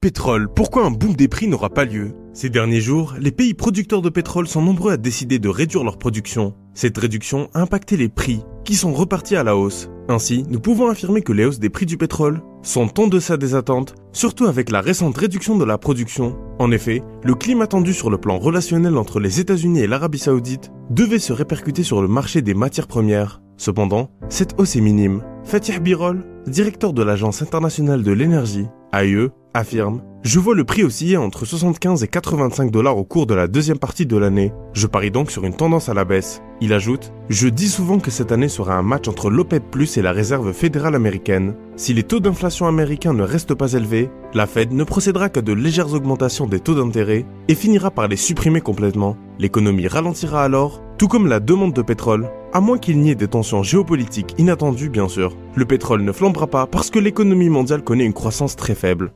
Pétrole, pourquoi un boom des prix n'aura pas lieu? Ces derniers jours, les pays producteurs de pétrole sont nombreux à décider de réduire leur production. Cette réduction a impacté les prix, qui sont repartis à la hausse. Ainsi, nous pouvons affirmer que les hausses des prix du pétrole sont en deçà des attentes, surtout avec la récente réduction de la production. En effet, le climat tendu sur le plan relationnel entre les États-Unis et l'Arabie saoudite devait se répercuter sur le marché des matières premières. Cependant, cette hausse est minime. Fatih Birol, directeur de l'Agence internationale de l'énergie, AIE, affirme Je vois le prix osciller entre 75 et 85 dollars au cours de la deuxième partie de l'année. Je parie donc sur une tendance à la baisse. Il ajoute Je dis souvent que cette année sera un match entre l'OPEP et la réserve fédérale américaine. Si les taux d'inflation américains ne restent pas élevés, la Fed ne procédera qu'à de légères augmentations des taux d'intérêt et finira par les supprimer complètement. L'économie ralentira alors, tout comme la demande de pétrole, à moins qu'il n'y ait des tensions géopolitiques inattendues bien sûr. Le pétrole ne flambera pas parce que l'économie mondiale connaît une croissance très faible.